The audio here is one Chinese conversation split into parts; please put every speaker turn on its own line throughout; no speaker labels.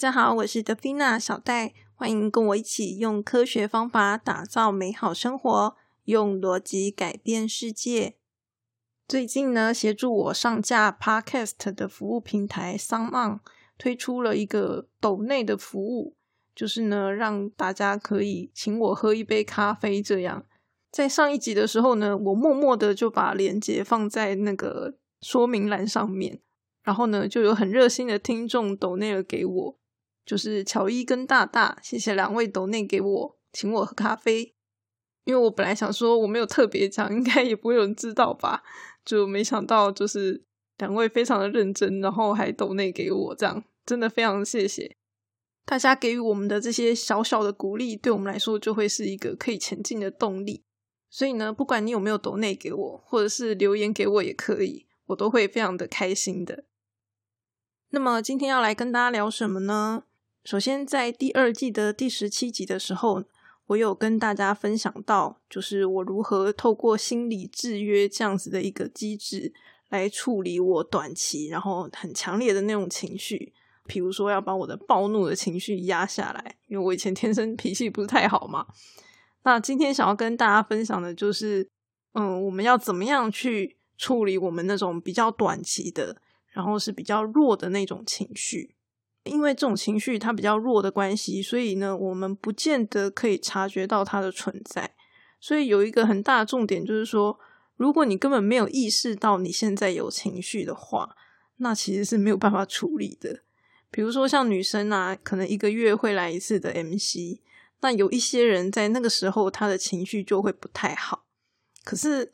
大家好，我是德菲娜小戴，欢迎跟我一起用科学方法打造美好生活，用逻辑改变世界。最近呢，协助我上架 Podcast 的服务平台 s o n On 推出了一个抖内的服务，就是呢，让大家可以请我喝一杯咖啡。这样，在上一集的时候呢，我默默的就把链接放在那个说明栏上面。然后呢，就有很热心的听众抖内了给我，就是乔伊跟大大，谢谢两位抖内给我，请我喝咖啡。因为我本来想说我没有特别讲，应该也不会有人知道吧，就没想到就是两位非常的认真，然后还抖内给我，这样真的非常谢谢大家给予我们的这些小小的鼓励，对我们来说就会是一个可以前进的动力。所以呢，不管你有没有抖内给我，或者是留言给我也可以，我都会非常的开心的。那么今天要来跟大家聊什么呢？首先，在第二季的第十七集的时候，我有跟大家分享到，就是我如何透过心理制约这样子的一个机制来处理我短期然后很强烈的那种情绪，比如说要把我的暴怒的情绪压下来，因为我以前天生脾气不是太好嘛。那今天想要跟大家分享的就是，嗯，我们要怎么样去处理我们那种比较短期的。然后是比较弱的那种情绪，因为这种情绪它比较弱的关系，所以呢，我们不见得可以察觉到它的存在。所以有一个很大的重点就是说，如果你根本没有意识到你现在有情绪的话，那其实是没有办法处理的。比如说像女生啊，可能一个月会来一次的 MC，那有一些人在那个时候他的情绪就会不太好，可是。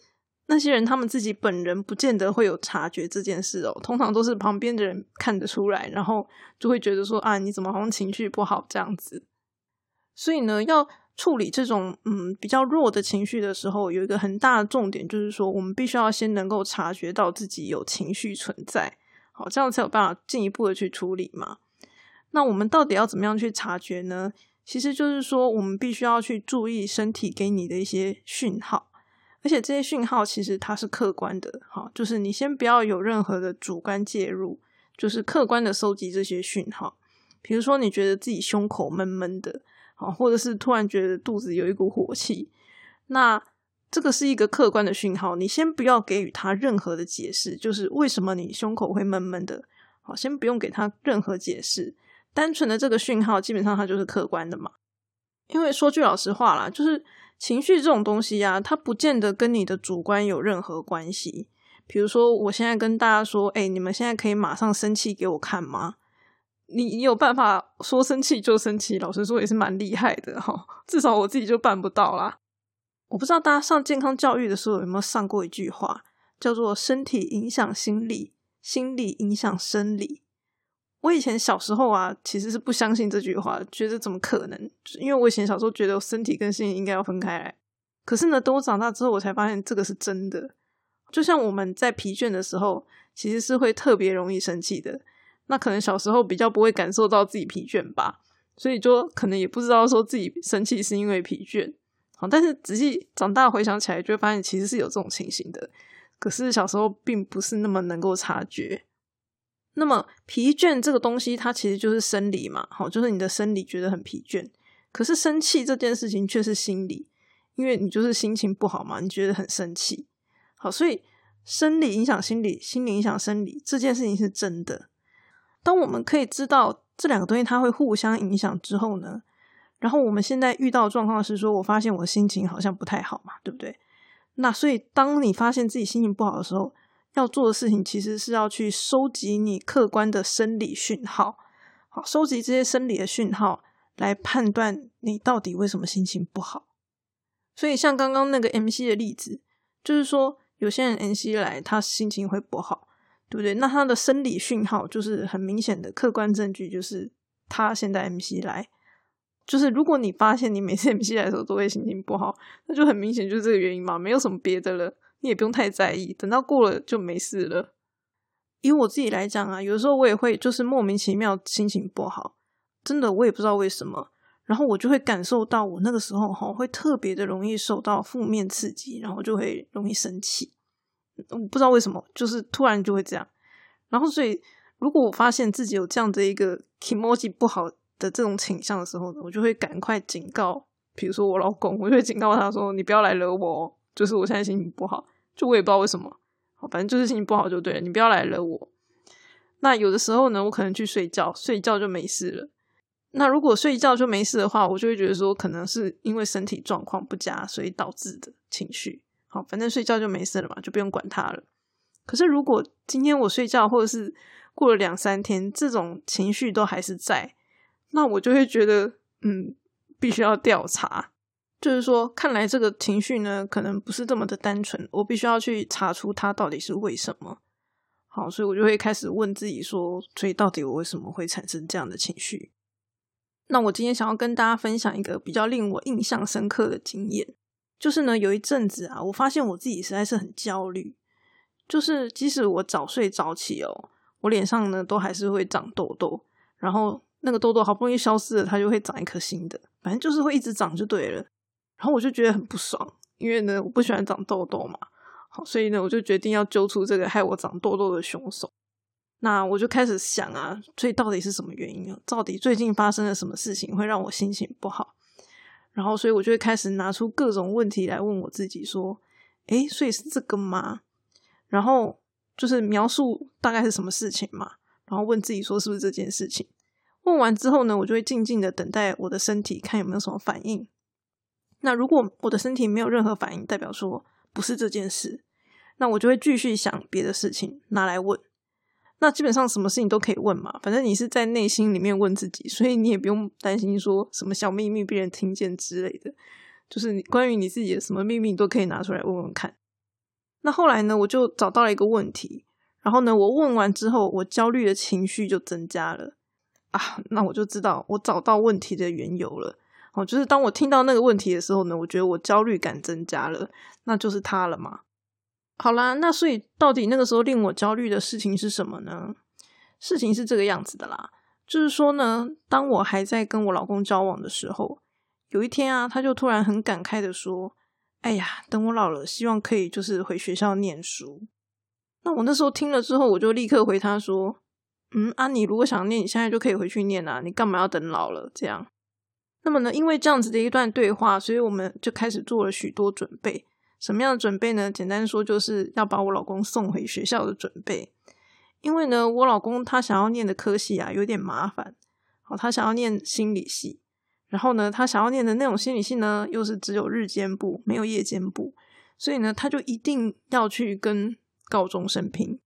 那些人他们自己本人不见得会有察觉这件事哦，通常都是旁边的人看得出来，然后就会觉得说啊，你怎么好像情绪不好这样子。所以呢，要处理这种嗯比较弱的情绪的时候，有一个很大的重点就是说，我们必须要先能够察觉到自己有情绪存在，好，这样才有办法进一步的去处理嘛。那我们到底要怎么样去察觉呢？其实就是说，我们必须要去注意身体给你的一些讯号。而且这些讯号其实它是客观的，哈，就是你先不要有任何的主观介入，就是客观的收集这些讯号。比如说你觉得自己胸口闷闷的，好，或者是突然觉得肚子有一股火气，那这个是一个客观的讯号，你先不要给予他任何的解释，就是为什么你胸口会闷闷的，好，先不用给他任何解释，单纯的这个讯号基本上它就是客观的嘛。因为说句老实话啦，就是。情绪这种东西呀，它不见得跟你的主观有任何关系。比如说，我现在跟大家说：“哎，你们现在可以马上生气给我看吗？”你你有办法说生气就生气？老实说，也是蛮厉害的哈。至少我自己就办不到啦。我不知道大家上健康教育的时候有没有上过一句话，叫做“身体影响心理，心理影响生理”。我以前小时候啊，其实是不相信这句话，觉得怎么可能？因为我以前小时候觉得身体跟心理应该要分开来。可是呢，等我长大之后，我才发现这个是真的。就像我们在疲倦的时候，其实是会特别容易生气的。那可能小时候比较不会感受到自己疲倦吧，所以就可能也不知道说自己生气是因为疲倦。好，但是仔细长大回想起来，就会发现其实是有这种情形的。可是小时候并不是那么能够察觉。那么疲倦这个东西，它其实就是生理嘛，好，就是你的生理觉得很疲倦。可是生气这件事情却是心理，因为你就是心情不好嘛，你觉得很生气。好，所以生理影响心理，心理影响生理，这件事情是真的。当我们可以知道这两个东西它会互相影响之后呢，然后我们现在遇到状况是说，我发现我心情好像不太好嘛，对不对？那所以当你发现自己心情不好的时候，要做的事情其实是要去收集你客观的生理讯号，好，收集这些生理的讯号来判断你到底为什么心情不好。所以像刚刚那个 MC 的例子，就是说有些人 MC 来，他心情会不好，对不对？那他的生理讯号就是很明显的客观证据，就是他现在 MC 来，就是如果你发现你每次 MC 来的时候都会心情不好，那就很明显就是这个原因嘛，没有什么别的了。你也不用太在意，等到过了就没事了。以我自己来讲啊，有时候我也会就是莫名其妙心情不好，真的我也不知道为什么，然后我就会感受到我那个时候哈会特别的容易受到负面刺激，然后就会容易生气。我不知道为什么，就是突然就会这样。然后所以如果我发现自己有这样的一个 emoji 不好的这种倾向的时候呢，我就会赶快警告，比如说我老公，我就会警告他说：“你不要来惹我，就是我现在心情不好。”就我也不知道为什么，反正就是心情不好就对了，你不要来惹我。那有的时候呢，我可能去睡觉，睡觉就没事了。那如果睡觉就没事的话，我就会觉得说，可能是因为身体状况不佳，所以导致的情绪。好，反正睡觉就没事了嘛，就不用管它了。可是如果今天我睡觉，或者是过了两三天，这种情绪都还是在，那我就会觉得，嗯，必须要调查。就是说，看来这个情绪呢，可能不是这么的单纯，我必须要去查出它到底是为什么。好，所以我就会开始问自己说，所以到底我为什么会产生这样的情绪？那我今天想要跟大家分享一个比较令我印象深刻的经验，就是呢，有一阵子啊，我发现我自己实在是很焦虑，就是即使我早睡早起哦，我脸上呢都还是会长痘痘，然后那个痘痘好不容易消失了，它就会长一颗新的，反正就是会一直长就对了。然后我就觉得很不爽，因为呢，我不喜欢长痘痘嘛，好，所以呢，我就决定要揪出这个害我长痘痘的凶手。那我就开始想啊，所以到底是什么原因啊？到底最近发生了什么事情会让我心情不好？然后，所以我就会开始拿出各种问题来问我自己，说：“诶，所以是这个吗？”然后就是描述大概是什么事情嘛，然后问自己说是不是这件事情？问完之后呢，我就会静静的等待我的身体看有没有什么反应。那如果我的身体没有任何反应，代表说不是这件事，那我就会继续想别的事情拿来问。那基本上什么事情都可以问嘛，反正你是在内心里面问自己，所以你也不用担心说什么小秘密被人听见之类的。就是关于你自己的什么秘密，都可以拿出来问问看。那后来呢，我就找到了一个问题，然后呢，我问完之后，我焦虑的情绪就增加了啊。那我就知道我找到问题的缘由了。哦，就是当我听到那个问题的时候呢，我觉得我焦虑感增加了，那就是他了嘛。好啦，那所以到底那个时候令我焦虑的事情是什么呢？事情是这个样子的啦，就是说呢，当我还在跟我老公交往的时候，有一天啊，他就突然很感慨的说：“哎呀，等我老了，希望可以就是回学校念书。”那我那时候听了之后，我就立刻回他说：“嗯，啊，你如果想念，你现在就可以回去念啊，你干嘛要等老了？这样。”那么呢，因为这样子的一段对话，所以我们就开始做了许多准备。什么样的准备呢？简单说，就是要把我老公送回学校的准备。因为呢，我老公他想要念的科系啊，有点麻烦。好，他想要念心理系，然后呢，他想要念的那种心理系呢，又是只有日间部，没有夜间部，所以呢，他就一定要去跟高中生拼。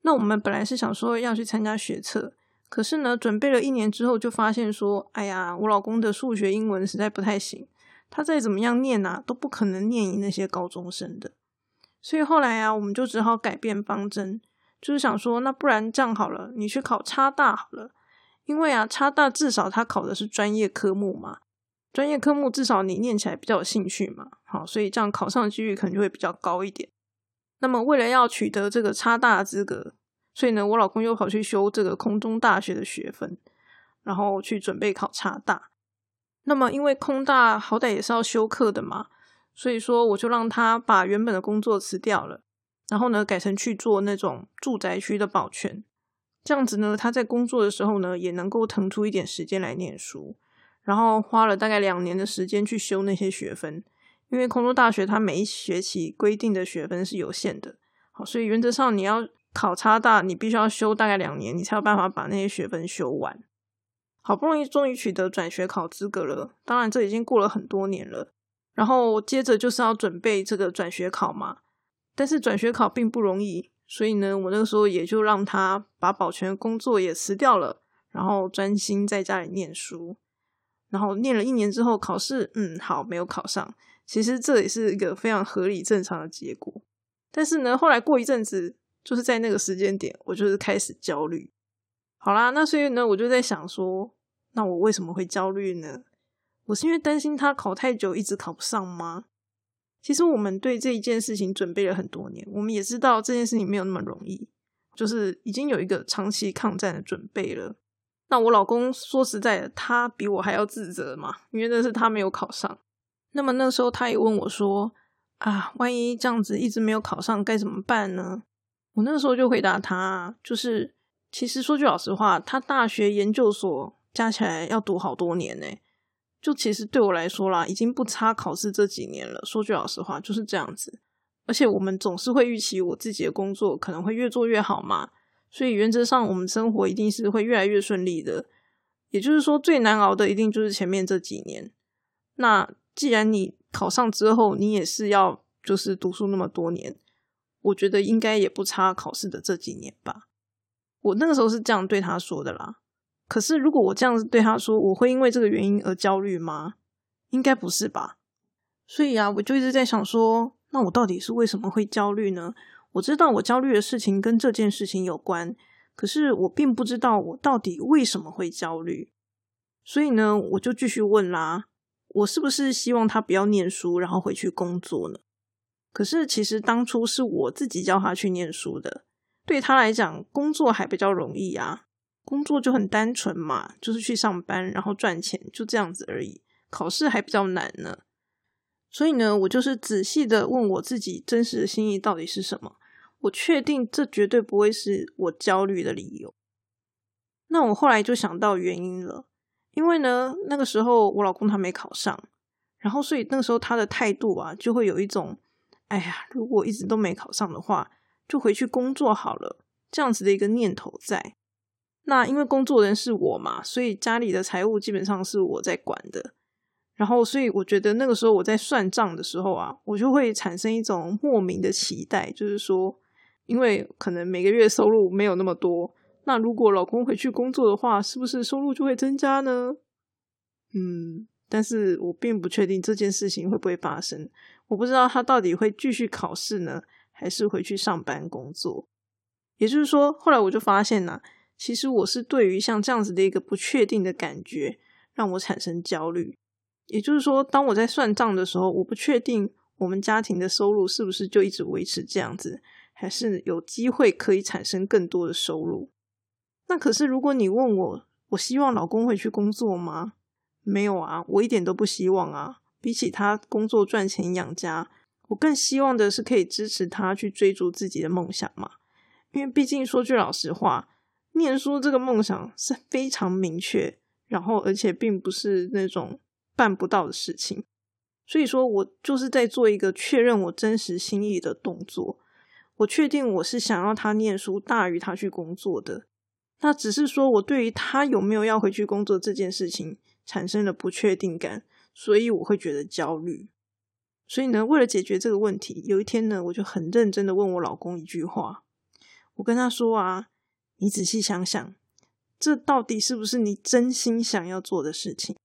那我们本来是想说要去参加学测，可是呢，准备了一年之后，就发现说，哎呀，我老公的数学、英文实在不太行。他再怎么样念啊，都不可能念赢那些高中生的。所以后来啊，我们就只好改变方针，就是想说，那不然这样好了，你去考差大好了。因为啊，差大至少他考的是专业科目嘛，专业科目至少你念起来比较有兴趣嘛。好，所以这样考上的几率可能就会比较高一点。那么为了要取得这个差大的资格，所以呢，我老公又跑去修这个空中大学的学分，然后去准备考差大。那么，因为空大好歹也是要修课的嘛，所以说我就让他把原本的工作辞掉了，然后呢，改成去做那种住宅区的保全。这样子呢，他在工作的时候呢，也能够腾出一点时间来念书。然后花了大概两年的时间去修那些学分，因为空中大学它每一学期规定的学分是有限的，好，所以原则上你要考差大，你必须要修大概两年，你才有办法把那些学分修完。好不容易终于取得转学考资格了，当然这已经过了很多年了。然后接着就是要准备这个转学考嘛，但是转学考并不容易，所以呢，我那个时候也就让他把保全工作也辞掉了，然后专心在家里念书。然后念了一年之后考试，嗯，好，没有考上。其实这也是一个非常合理正常的结果。但是呢，后来过一阵子，就是在那个时间点，我就是开始焦虑。好啦，那所以呢，我就在想说，那我为什么会焦虑呢？我是因为担心他考太久，一直考不上吗？其实我们对这一件事情准备了很多年，我们也知道这件事情没有那么容易，就是已经有一个长期抗战的准备了。那我老公说实在的，他比我还要自责嘛，因为那是他没有考上。那么那时候他也问我说：“啊，万一这样子一直没有考上，该怎么办呢？”我那个时候就回答他，就是。其实说句老实话，他大学研究所加起来要读好多年呢。就其实对我来说啦，已经不差考试这几年了。说句老实话，就是这样子。而且我们总是会预期我自己的工作可能会越做越好嘛，所以原则上我们生活一定是会越来越顺利的。也就是说，最难熬的一定就是前面这几年。那既然你考上之后，你也是要就是读书那么多年，我觉得应该也不差考试的这几年吧。我那个时候是这样对他说的啦。可是如果我这样子对他说，我会因为这个原因而焦虑吗？应该不是吧。所以啊，我就一直在想说，那我到底是为什么会焦虑呢？我知道我焦虑的事情跟这件事情有关。可是我并不知道我到底为什么会焦虑，所以呢，我就继续问啦：我是不是希望他不要念书，然后回去工作呢？可是其实当初是我自己叫他去念书的，对他来讲，工作还比较容易啊，工作就很单纯嘛，就是去上班，然后赚钱，就这样子而已。考试还比较难呢，所以呢，我就是仔细的问我自己真实的心意到底是什么。我确定这绝对不会是我焦虑的理由。那我后来就想到原因了，因为呢，那个时候我老公他没考上，然后所以那个时候他的态度啊，就会有一种，哎呀，如果一直都没考上的话，就回去工作好了，这样子的一个念头在。那因为工作人是我嘛，所以家里的财务基本上是我在管的。然后，所以我觉得那个时候我在算账的时候啊，我就会产生一种莫名的期待，就是说。因为可能每个月收入没有那么多，那如果老公回去工作的话，是不是收入就会增加呢？嗯，但是我并不确定这件事情会不会发生。我不知道他到底会继续考试呢，还是回去上班工作。也就是说，后来我就发现呢，其实我是对于像这样子的一个不确定的感觉，让我产生焦虑。也就是说，当我在算账的时候，我不确定我们家庭的收入是不是就一直维持这样子。还是有机会可以产生更多的收入。那可是，如果你问我，我希望老公回去工作吗？没有啊，我一点都不希望啊。比起他工作赚钱养家，我更希望的是可以支持他去追逐自己的梦想嘛。因为毕竟说句老实话，念书这个梦想是非常明确，然后而且并不是那种办不到的事情。所以说我就是在做一个确认我真实心意的动作。我确定我是想要他念书大于他去工作的，那只是说我对于他有没有要回去工作这件事情产生了不确定感，所以我会觉得焦虑。所以呢，为了解决这个问题，有一天呢，我就很认真的问我老公一句话，我跟他说啊，你仔细想想，这到底是不是你真心想要做的事情？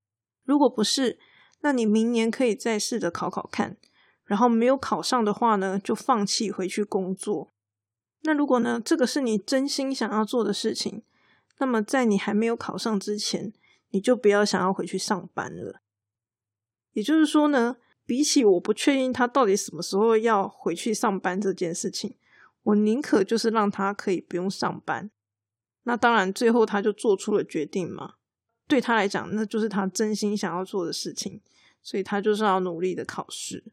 如果不是，那你明年可以再试着考考看。然后没有考上的话呢，就放弃回去工作。那如果呢，这个是你真心想要做的事情，那么在你还没有考上之前，你就不要想要回去上班了。也就是说呢，比起我不确定他到底什么时候要回去上班这件事情，我宁可就是让他可以不用上班。那当然，最后他就做出了决定嘛。对他来讲，那就是他真心想要做的事情，所以他就是要努力的考试。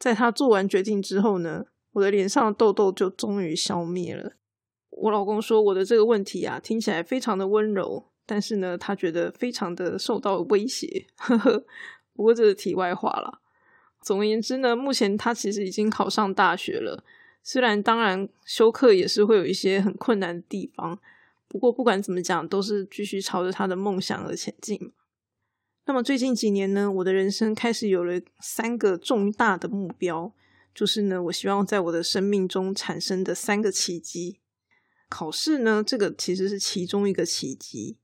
在他做完决定之后呢，我的脸上的痘痘就终于消灭了。我老公说我的这个问题啊，听起来非常的温柔，但是呢，他觉得非常的受到威胁。呵呵，不过这是题外话了。总而言之呢，目前他其实已经考上大学了，虽然当然修课也是会有一些很困难的地方，不过不管怎么讲，都是继续朝着他的梦想而前进。那么最近几年呢，我的人生开始有了三个重大的目标，就是呢，我希望在我的生命中产生的三个奇迹。考试呢，这个其实是其中一个奇迹。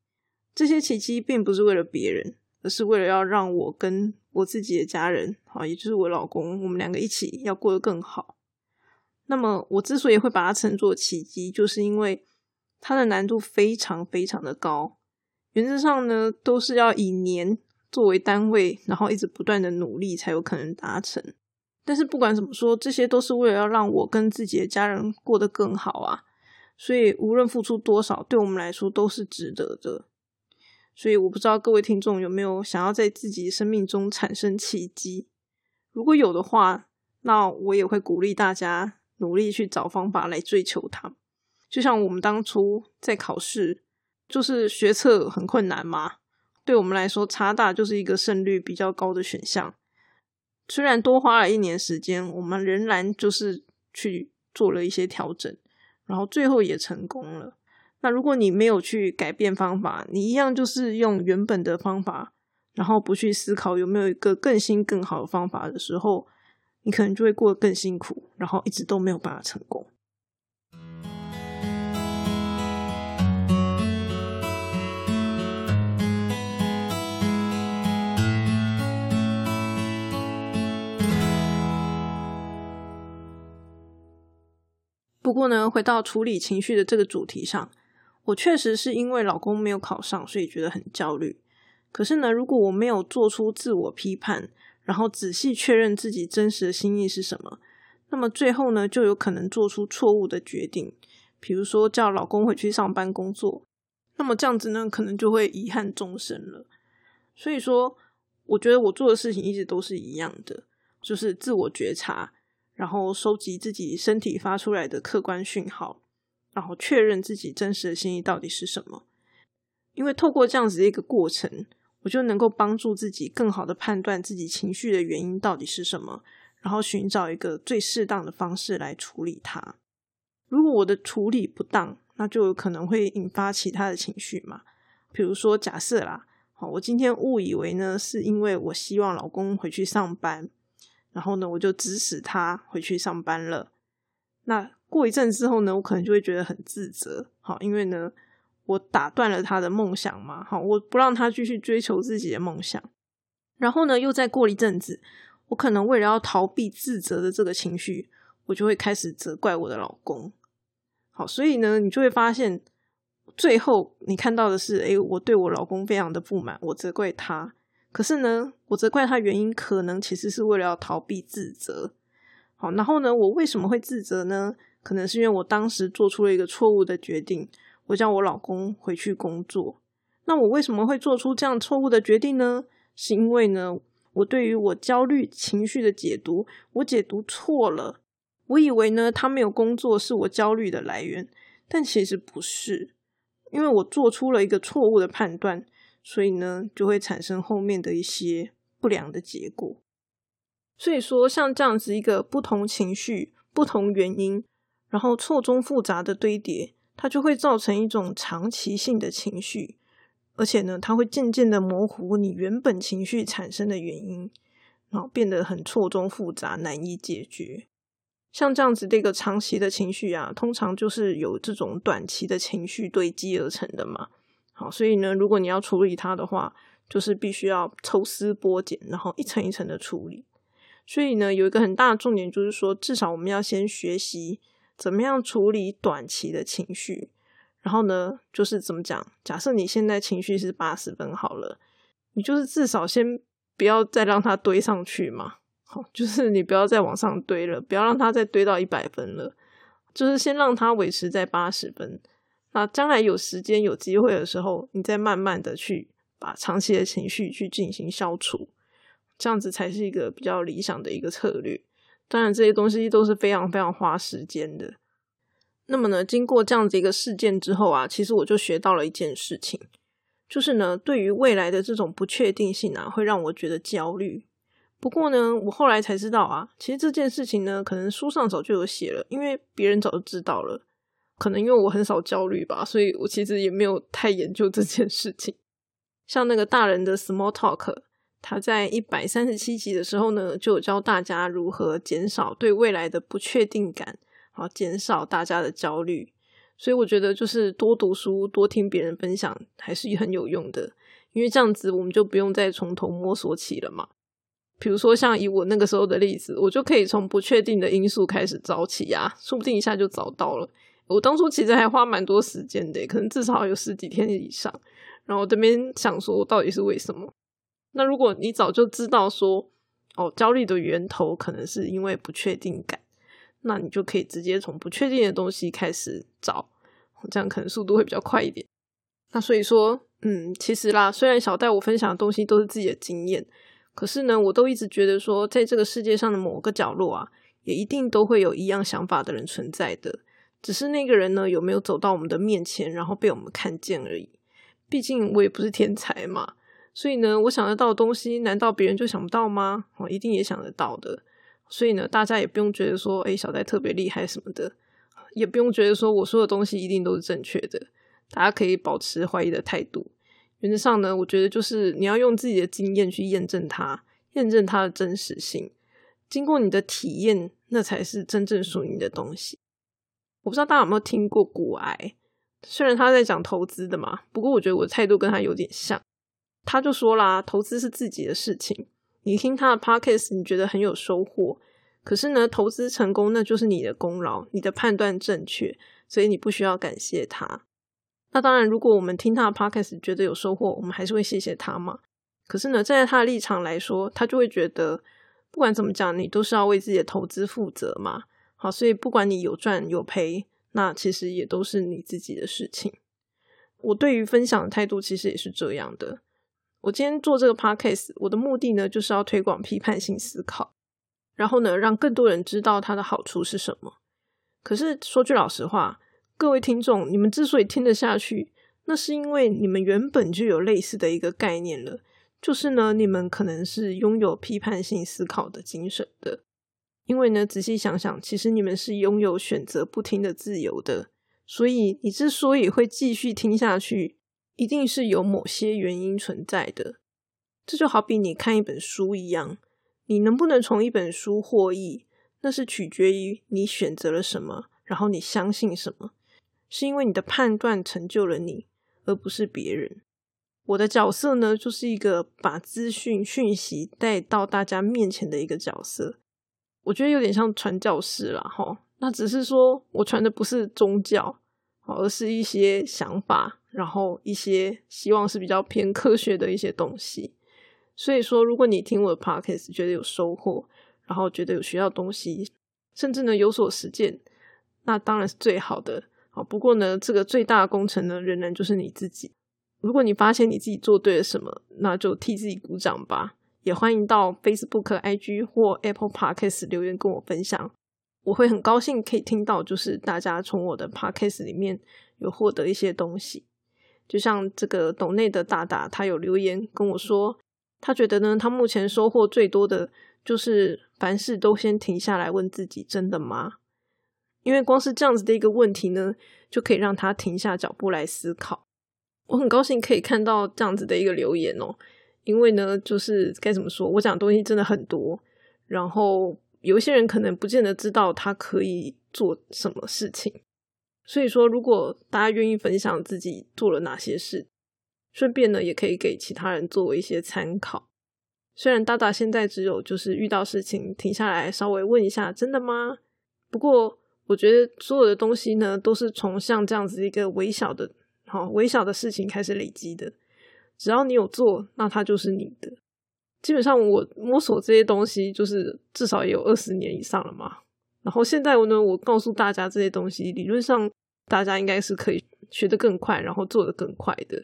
这些奇迹并不是为了别人，而是为了要让我跟我自己的家人，啊，也就是我老公，我们两个一起要过得更好。那么我之所以会把它称作奇迹，就是因为它的难度非常非常的高，原则上呢，都是要以年。作为单位，然后一直不断的努力，才有可能达成。但是不管怎么说，这些都是为了要让我跟自己的家人过得更好啊。所以无论付出多少，对我们来说都是值得的。所以我不知道各位听众有没有想要在自己生命中产生奇迹？如果有的话，那我也会鼓励大家努力去找方法来追求它。就像我们当初在考试，就是学测很困难嘛，对我们来说，差大就是一个胜率比较高的选项。虽然多花了一年时间，我们仍然就是去做了一些调整，然后最后也成功了。那如果你没有去改变方法，你一样就是用原本的方法，然后不去思考有没有一个更新更好的方法的时候，你可能就会过得更辛苦，然后一直都没有办法成功。不过呢，回到处理情绪的这个主题上。我确实是因为老公没有考上，所以觉得很焦虑。可是呢，如果我没有做出自我批判，然后仔细确认自己真实的心意是什么，那么最后呢，就有可能做出错误的决定。比如说叫老公回去上班工作，那么这样子呢，可能就会遗憾终生了。所以说，我觉得我做的事情一直都是一样的，就是自我觉察，然后收集自己身体发出来的客观讯号。然后确认自己真实的心意到底是什么，因为透过这样子的一个过程，我就能够帮助自己更好的判断自己情绪的原因到底是什么，然后寻找一个最适当的方式来处理它。如果我的处理不当，那就有可能会引发其他的情绪嘛。比如说，假设啦，好，我今天误以为呢，是因为我希望老公回去上班，然后呢，我就指使他回去上班了，那。过一阵之后呢，我可能就会觉得很自责，好，因为呢，我打断了他的梦想嘛，好，我不让他继续追求自己的梦想，然后呢，又再过一阵子，我可能为了要逃避自责的这个情绪，我就会开始责怪我的老公，好，所以呢，你就会发现，最后你看到的是，诶，我对我老公非常的不满，我责怪他，可是呢，我责怪他原因可能其实是为了要逃避自责，好，然后呢，我为什么会自责呢？可能是因为我当时做出了一个错误的决定，我叫我老公回去工作。那我为什么会做出这样错误的决定呢？是因为呢，我对于我焦虑情绪的解读，我解读错了。我以为呢，他没有工作是我焦虑的来源，但其实不是，因为我做出了一个错误的判断，所以呢，就会产生后面的一些不良的结果。所以说，像这样子一个不同情绪、不同原因。然后错综复杂的堆叠，它就会造成一种长期性的情绪，而且呢，它会渐渐的模糊你原本情绪产生的原因，然后变得很错综复杂，难以解决。像这样子的一个长期的情绪啊，通常就是有这种短期的情绪堆积而成的嘛。好，所以呢，如果你要处理它的话，就是必须要抽丝剥茧，然后一层一层的处理。所以呢，有一个很大的重点就是说，至少我们要先学习。怎么样处理短期的情绪？然后呢，就是怎么讲？假设你现在情绪是八十分好了，你就是至少先不要再让它堆上去嘛。好，就是你不要再往上堆了，不要让它再堆到一百分了。就是先让它维持在八十分。那将来有时间有机会的时候，你再慢慢的去把长期的情绪去进行消除，这样子才是一个比较理想的一个策略。当然，这些东西都是非常非常花时间的。那么呢，经过这样子一个事件之后啊，其实我就学到了一件事情，就是呢，对于未来的这种不确定性啊，会让我觉得焦虑。不过呢，我后来才知道啊，其实这件事情呢，可能书上早就有写了，因为别人早就知道了。可能因为我很少焦虑吧，所以我其实也没有太研究这件事情。像那个大人的 small talk。他在一百三十七集的时候呢，就有教大家如何减少对未来的不确定感，好减少大家的焦虑。所以我觉得就是多读书、多听别人分享还是很有用的，因为这样子我们就不用再从头摸索起了嘛。比如说像以我那个时候的例子，我就可以从不确定的因素开始找起呀，说不定一下就找到了。我当初其实还花蛮多时间的，可能至少有十几天以上。然后这边想说，到底是为什么？那如果你早就知道说，哦，焦虑的源头可能是因为不确定感，那你就可以直接从不确定的东西开始找，这样可能速度会比较快一点。那所以说，嗯，其实啦，虽然小戴我分享的东西都是自己的经验，可是呢，我都一直觉得说，在这个世界上的某个角落啊，也一定都会有一样想法的人存在的，只是那个人呢有没有走到我们的面前，然后被我们看见而已。毕竟我也不是天才嘛，所以呢，我想得到的东西，难道别人就想不到吗？哦，一定也想得到的。所以呢，大家也不用觉得说，哎，小戴特别厉害什么的，也不用觉得说我说的东西一定都是正确的。大家可以保持怀疑的态度。原则上呢，我觉得就是你要用自己的经验去验证它，验证它的真实性。经过你的体验，那才是真正属于你的东西。我不知道大家有没有听过古癌，虽然他在讲投资的嘛，不过我觉得我的态度跟他有点像。他就说啦，投资是自己的事情。你听他的 podcast，你觉得很有收获，可是呢，投资成功那就是你的功劳，你的判断正确，所以你不需要感谢他。那当然，如果我们听他的 podcast 觉得有收获，我们还是会谢谢他嘛。可是呢，站在他的立场来说，他就会觉得，不管怎么讲，你都是要为自己的投资负责嘛。好，所以不管你有赚有赔，那其实也都是你自己的事情。我对于分享的态度其实也是这样的。我今天做这个 podcast，我的目的呢，就是要推广批判性思考，然后呢，让更多人知道它的好处是什么。可是说句老实话，各位听众，你们之所以听得下去，那是因为你们原本就有类似的一个概念了，就是呢，你们可能是拥有批判性思考的精神的。因为呢，仔细想想，其实你们是拥有选择不听的自由的，所以你之所以会继续听下去。一定是有某些原因存在的，这就好比你看一本书一样，你能不能从一本书获益，那是取决于你选择了什么，然后你相信什么，是因为你的判断成就了你，而不是别人。我的角色呢，就是一个把资讯讯息带到大家面前的一个角色，我觉得有点像传教士啦，哈，那只是说我传的不是宗教，而是一些想法。然后一些希望是比较偏科学的一些东西，所以说，如果你听我的 podcast 觉得有收获，然后觉得有学到东西，甚至呢有所实践，那当然是最好的。好，不过呢，这个最大的工程呢，仍然就是你自己。如果你发现你自己做对了什么，那就替自己鼓掌吧。也欢迎到 Facebook、IG 或 Apple Podcast 留言跟我分享，我会很高兴可以听到，就是大家从我的 podcast 里面有获得一些东西。就像这个董内的大大，他有留言跟我说，他觉得呢，他目前收获最多的就是凡事都先停下来问自己：真的吗？因为光是这样子的一个问题呢，就可以让他停下脚步来思考。我很高兴可以看到这样子的一个留言哦，因为呢，就是该怎么说，我讲的东西真的很多，然后有一些人可能不见得知道他可以做什么事情。所以说，如果大家愿意分享自己做了哪些事，顺便呢，也可以给其他人作为一些参考。虽然大大现在只有就是遇到事情停下来稍微问一下，真的吗？不过我觉得所有的东西呢，都是从像这样子一个微小的、好微小的事情开始累积的。只要你有做，那它就是你的。基本上我摸索这些东西，就是至少也有二十年以上了嘛。然后现在呢，我告诉大家这些东西，理论上。大家应该是可以学得更快，然后做得更快的。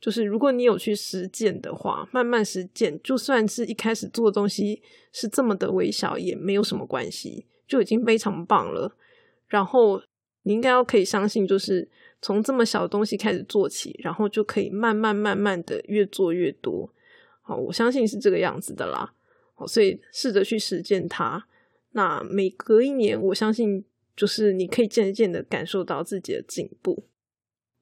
就是如果你有去实践的话，慢慢实践，就算是一开始做的东西是这么的微小，也没有什么关系，就已经非常棒了。然后你应该要可以相信，就是从这么小的东西开始做起，然后就可以慢慢慢慢的越做越多。哦，我相信是这个样子的啦。哦，所以试着去实践它。那每隔一年，我相信。就是你可以渐渐的感受到自己的进步，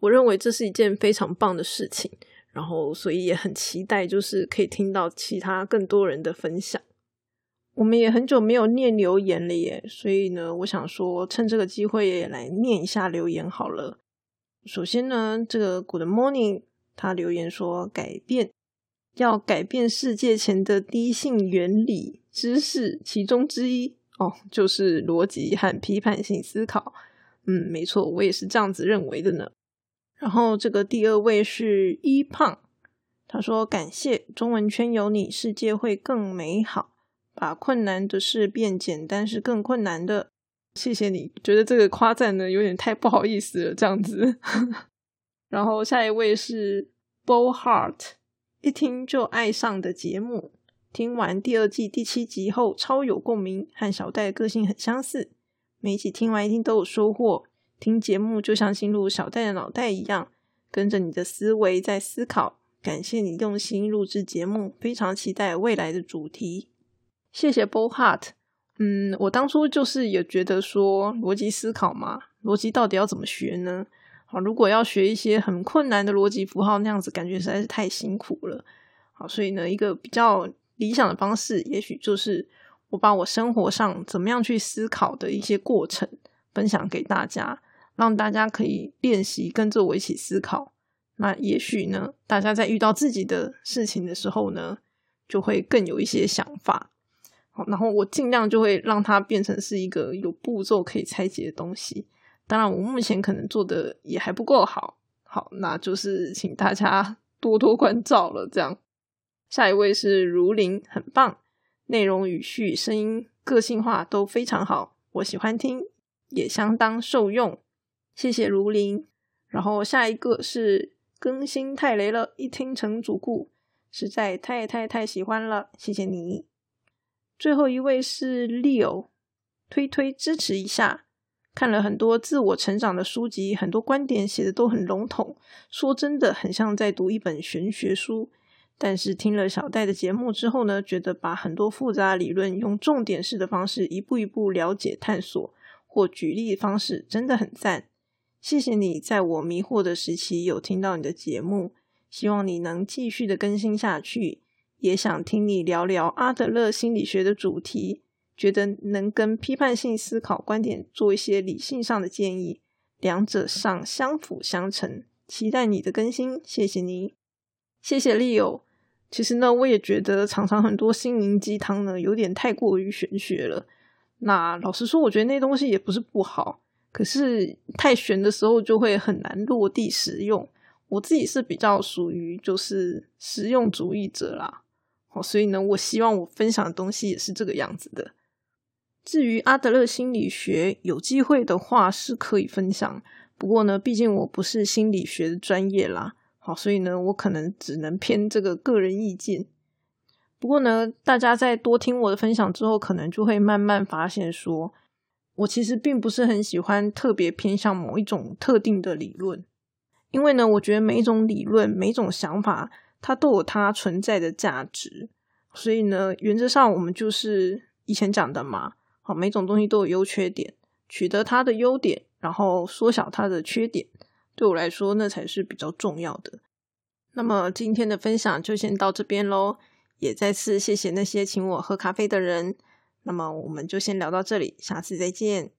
我认为这是一件非常棒的事情，然后所以也很期待，就是可以听到其他更多人的分享。我们也很久没有念留言了耶，所以呢，我想说趁这个机会也来念一下留言好了。首先呢，这个 Good Morning 他留言说，改变要改变世界前的低性原理知识其中之一。哦，就是逻辑和批判性思考。嗯，没错，我也是这样子认为的呢。然后这个第二位是一胖，他说：“感谢中文圈有你，世界会更美好。把困难的事变简单是更困难的。”谢谢你，觉得这个夸赞呢有点太不好意思了，这样子。然后下一位是 Bo Heart，一听就爱上的节目。听完第二季第七集后，超有共鸣，和小戴的个性很相似。每一集听完一定都有收获，听节目就像进入小戴的脑袋一样，跟着你的思维在思考。感谢你用心录制节目，非常期待未来的主题。谢谢 b o Heart。嗯，我当初就是也觉得说逻辑思考嘛，逻辑到底要怎么学呢？好，如果要学一些很困难的逻辑符号，那样子感觉实在是太辛苦了。好，所以呢，一个比较理想的方式，也许就是我把我生活上怎么样去思考的一些过程分享给大家，让大家可以练习跟着我一起思考。那也许呢，大家在遇到自己的事情的时候呢，就会更有一些想法。好，然后我尽量就会让它变成是一个有步骤可以拆解的东西。当然，我目前可能做的也还不够好，好，那就是请大家 多多关照了。这样，下一位是如林，很棒，内容、语序、声音、个性化都非常好，我喜欢听，也相当受用。谢谢如林。然后下一个是更新太雷了，一听成主顾，实在太太太喜欢了，谢谢你。最后一位是 Leo，推推支持一下。看了很多自我成长的书籍，很多观点写的都很笼统，说真的很像在读一本玄学书。但是听了小戴的节目之后呢，觉得把很多复杂理论用重点式的方式一步一步了解探索，或举例方式真的很赞。谢谢你在我迷惑的时期有听到你的节目，希望你能继续的更新下去，也想听你聊聊阿德勒心理学的主题。觉得能跟批判性思考观点做一些理性上的建议，两者上相辅相成。期待你的更新，谢谢你，谢谢 Leo。其实呢，我也觉得常常很多心灵鸡汤呢，有点太过于玄学了。那老实说，我觉得那东西也不是不好，可是太玄的时候就会很难落地实用。我自己是比较属于就是实用主义者啦，好，所以呢，我希望我分享的东西也是这个样子的。至于阿德勒心理学，有机会的话是可以分享。不过呢，毕竟我不是心理学的专业啦，好，所以呢，我可能只能偏这个个人意见。不过呢，大家在多听我的分享之后，可能就会慢慢发现，说我其实并不是很喜欢特别偏向某一种特定的理论，因为呢，我觉得每一种理论、每一种想法，它都有它存在的价值。所以呢，原则上我们就是以前讲的嘛。好，每种东西都有优缺点，取得它的优点，然后缩小它的缺点，对我来说那才是比较重要的。那么今天的分享就先到这边喽，也再次谢谢那些请我喝咖啡的人。那么我们就先聊到这里，下次再见。